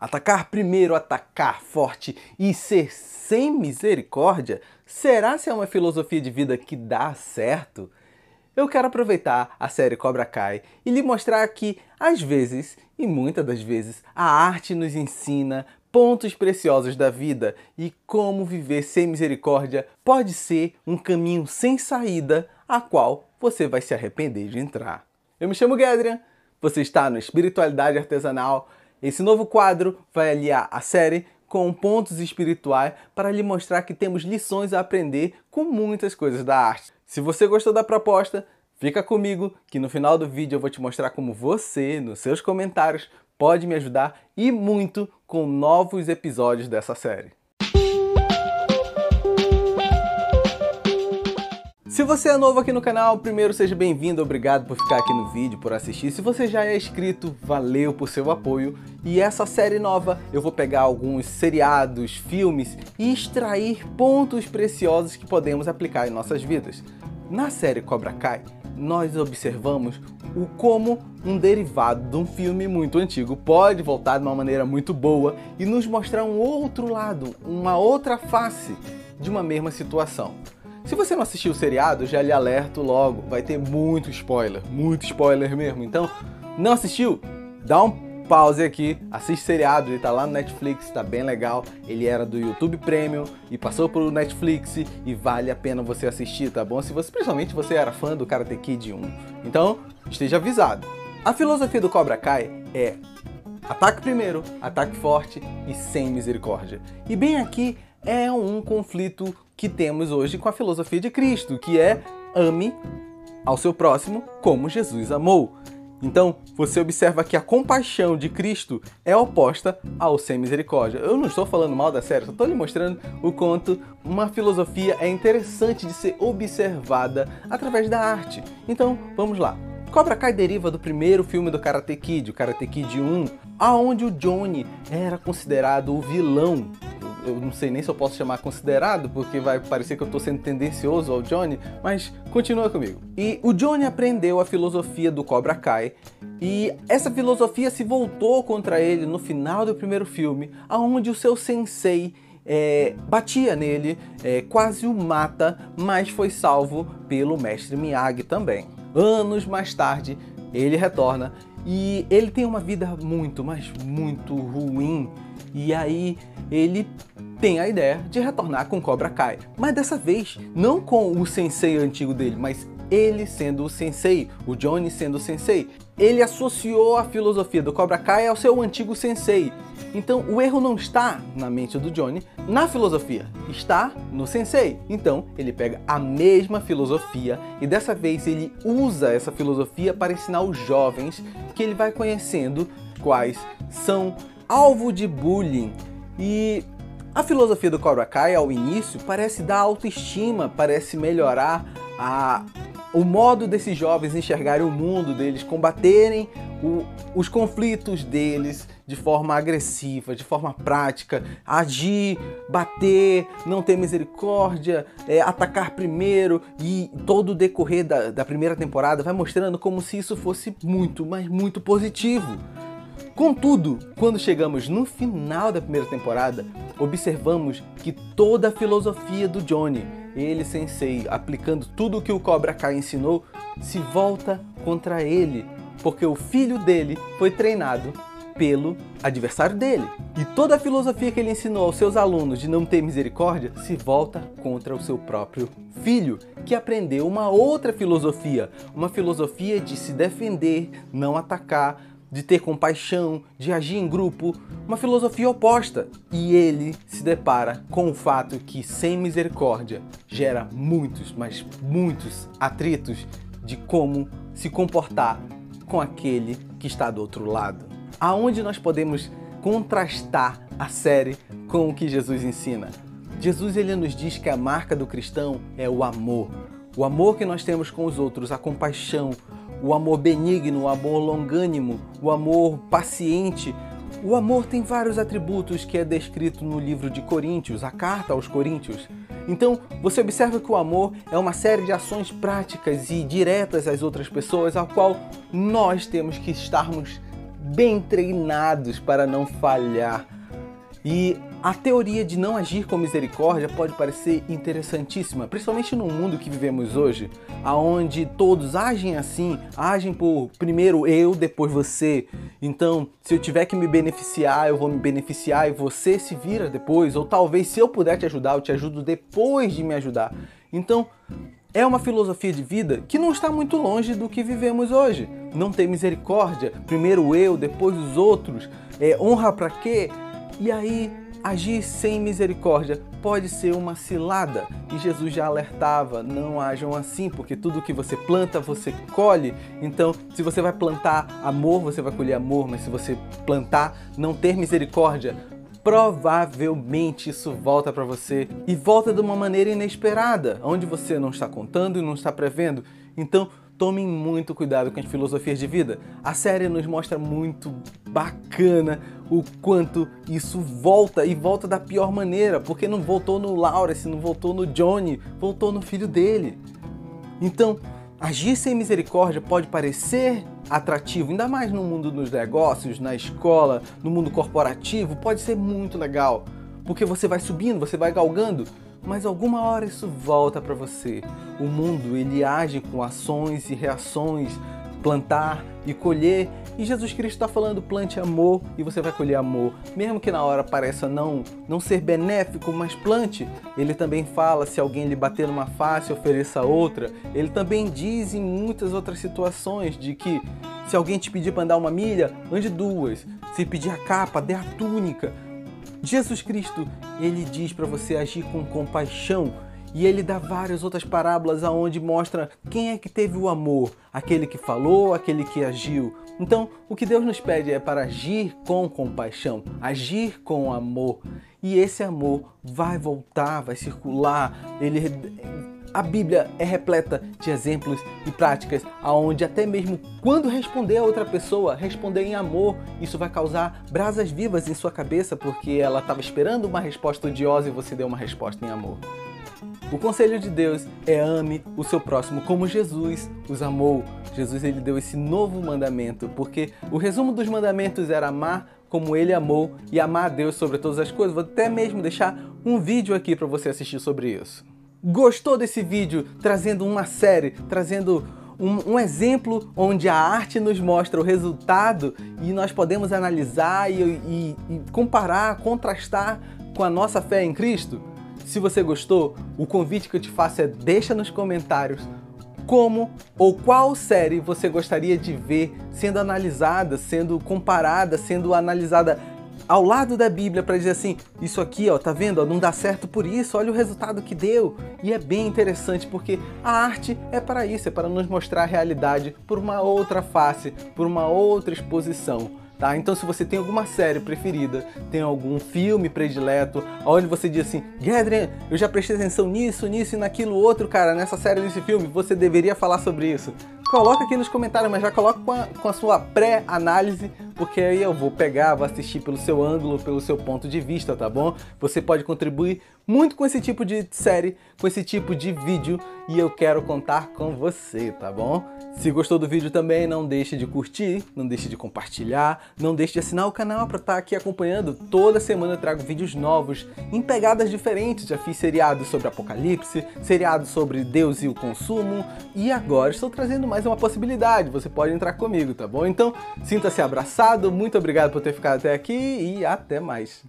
Atacar primeiro, atacar forte e ser sem misericórdia? Será se é uma filosofia de vida que dá certo? Eu quero aproveitar a série Cobra Kai e lhe mostrar que, às vezes, e muitas das vezes, a arte nos ensina pontos preciosos da vida e como viver sem misericórdia pode ser um caminho sem saída a qual você vai se arrepender de entrar. Eu me chamo Gedrian, você está no Espiritualidade Artesanal esse novo quadro vai aliar a série com pontos espirituais para lhe mostrar que temos lições a aprender com muitas coisas da arte. Se você gostou da proposta, fica comigo que no final do vídeo eu vou te mostrar como você, nos seus comentários, pode me ajudar e muito com novos episódios dessa série. Se você é novo aqui no canal, primeiro seja bem-vindo, obrigado por ficar aqui no vídeo, por assistir. Se você já é inscrito, valeu por seu apoio. E essa série nova, eu vou pegar alguns seriados, filmes e extrair pontos preciosos que podemos aplicar em nossas vidas. Na série Cobra Kai, nós observamos o como um derivado de um filme muito antigo pode voltar de uma maneira muito boa e nos mostrar um outro lado, uma outra face de uma mesma situação. Se você não assistiu o seriado, já lhe alerto logo, vai ter muito spoiler, muito spoiler mesmo. Então, não assistiu? Dá um pause aqui, assiste o seriado, ele tá lá no Netflix, tá bem legal. Ele era do YouTube Premium e passou pro Netflix e vale a pena você assistir, tá bom? Se você, principalmente você era fã do Karate Kid 1. Então, esteja avisado. A filosofia do Cobra Kai é ataque primeiro, ataque forte e sem misericórdia. E bem aqui é um conflito que temos hoje com a filosofia de Cristo, que é ame ao seu próximo como Jesus amou. Então, você observa que a compaixão de Cristo é oposta ao sem misericórdia. Eu não estou falando mal da série, só estou lhe mostrando o quanto uma filosofia é interessante de ser observada através da arte. Então, vamos lá. Cobra Kai deriva do primeiro filme do Karate Kid, o Karate Kid 1, aonde o Johnny era considerado o vilão eu não sei nem se eu posso chamar considerado, porque vai parecer que eu estou sendo tendencioso ao Johnny, mas continua comigo. E o Johnny aprendeu a filosofia do Cobra Kai, e essa filosofia se voltou contra ele no final do primeiro filme, aonde o seu sensei é, batia nele, é, quase o mata, mas foi salvo pelo mestre Miyagi também. Anos mais tarde, ele retorna e ele tem uma vida muito, mas muito ruim. E aí ele tem a ideia de retornar com Cobra Kai. Mas dessa vez, não com o sensei antigo dele, mas ele sendo o sensei, o Johnny sendo o sensei. Ele associou a filosofia do Cobra Kai ao seu antigo sensei. Então o erro não está na mente do Johnny, na filosofia, está no sensei. Então ele pega a mesma filosofia e dessa vez ele usa essa filosofia para ensinar os jovens que ele vai conhecendo quais são alvo de bullying. E a filosofia do Cobra Kai ao início parece dar autoestima, parece melhorar a, o modo desses jovens enxergarem o mundo deles, combaterem o, os conflitos deles de forma agressiva, de forma prática, agir, bater, não ter misericórdia, é, atacar primeiro e todo o decorrer da, da primeira temporada vai mostrando como se isso fosse muito, mas muito positivo. Contudo, quando chegamos no final da primeira temporada, observamos que toda a filosofia do Johnny, ele sensei, aplicando tudo o que o Cobra Kai ensinou, se volta contra ele, porque o filho dele foi treinado pelo adversário dele. E toda a filosofia que ele ensinou aos seus alunos de não ter misericórdia se volta contra o seu próprio filho, que aprendeu uma outra filosofia, uma filosofia de se defender, não atacar, de ter compaixão, de agir em grupo, uma filosofia oposta. E ele se depara com o fato que sem misericórdia gera muitos, mas muitos atritos de como se comportar com aquele que está do outro lado. Aonde nós podemos contrastar a série com o que Jesus ensina? Jesus ele nos diz que a marca do cristão é o amor. O amor que nós temos com os outros, a compaixão, o amor benigno, o amor longânimo, o amor paciente. O amor tem vários atributos que é descrito no livro de Coríntios, a carta aos Coríntios. Então, você observa que o amor é uma série de ações práticas e diretas às outras pessoas, ao qual nós temos que estarmos bem treinados para não falhar. E a teoria de não agir com misericórdia pode parecer interessantíssima, principalmente no mundo que vivemos hoje, aonde todos agem assim, agem por primeiro eu, depois você. Então, se eu tiver que me beneficiar, eu vou me beneficiar e você se vira depois, ou talvez se eu puder te ajudar, eu te ajudo depois de me ajudar. Então, é uma filosofia de vida que não está muito longe do que vivemos hoje. Não tem misericórdia, primeiro eu, depois os outros. É, honra para quê? E aí, agir sem misericórdia pode ser uma cilada. E Jesus já alertava: não ajam assim, porque tudo que você planta, você colhe. Então, se você vai plantar amor, você vai colher amor, mas se você plantar não ter misericórdia, provavelmente isso volta para você e volta de uma maneira inesperada, onde você não está contando e não está prevendo. Então, tomem muito cuidado com as filosofias de vida. A série nos mostra muito bacana o quanto isso volta e volta da pior maneira, porque não voltou no Lawrence, não voltou no Johnny, voltou no filho dele. Então, agir sem misericórdia pode parecer atrativo, ainda mais no mundo dos negócios, na escola, no mundo corporativo, pode ser muito legal, porque você vai subindo, você vai galgando, mas alguma hora isso volta para você. O mundo ele age com ações e reações, plantar e colher. E Jesus Cristo está falando plante amor e você vai colher amor, mesmo que na hora pareça não não ser benéfico, mas plante. Ele também fala se alguém lhe bater numa face, ofereça outra. Ele também diz em muitas outras situações de que se alguém te pedir para andar uma milha, ande duas. Se pedir a capa, dê a túnica. Jesus Cristo, ele diz para você agir com compaixão e ele dá várias outras parábolas aonde mostra quem é que teve o amor, aquele que falou, aquele que agiu. Então, o que Deus nos pede é para agir com compaixão, agir com amor. E esse amor vai voltar, vai circular, ele a Bíblia é repleta de exemplos e práticas aonde até mesmo quando responder a outra pessoa, responder em amor, isso vai causar brasas vivas em sua cabeça porque ela estava esperando uma resposta odiosa e você deu uma resposta em amor. O conselho de Deus é ame o seu próximo como Jesus os amou. Jesus ele deu esse novo mandamento, porque o resumo dos mandamentos era amar como ele amou e amar a Deus sobre todas as coisas. Vou até mesmo deixar um vídeo aqui para você assistir sobre isso. Gostou desse vídeo trazendo uma série, trazendo um, um, exemplo onde a arte nos mostra o resultado e nós podemos analisar e, e, e comparar, contrastar com a nossa fé em Cristo? Se você gostou, o convite que eu te faço é deixa nos comentários como ou qual série você gostaria de ver sendo analisada, sendo comparada, sendo analisada ao lado da Bíblia para dizer assim, isso aqui, ó, tá vendo? Ó, não dá certo por isso, olha o resultado que deu. E é bem interessante porque a arte é para isso, é para nos mostrar a realidade por uma outra face, por uma outra exposição. Tá? Então, se você tem alguma série preferida, tem algum filme predileto, onde você diz assim, Gadrian, eu já prestei atenção nisso, nisso e naquilo outro, cara, nessa série, nesse filme, você deveria falar sobre isso. Coloca aqui nos comentários, mas já coloca com a, com a sua pré-análise porque aí eu vou pegar, vou assistir pelo seu ângulo, pelo seu ponto de vista, tá bom? Você pode contribuir muito com esse tipo de série, com esse tipo de vídeo e eu quero contar com você, tá bom? Se gostou do vídeo também, não deixe de curtir, não deixe de compartilhar, não deixe de assinar o canal para estar tá aqui acompanhando. Toda semana eu trago vídeos novos, em pegadas diferentes. Já fiz seriados sobre Apocalipse, seriados sobre Deus e o consumo e agora estou trazendo mais uma possibilidade. Você pode entrar comigo, tá bom? Então, sinta-se abraçado muito obrigado por ter ficado até aqui e até mais.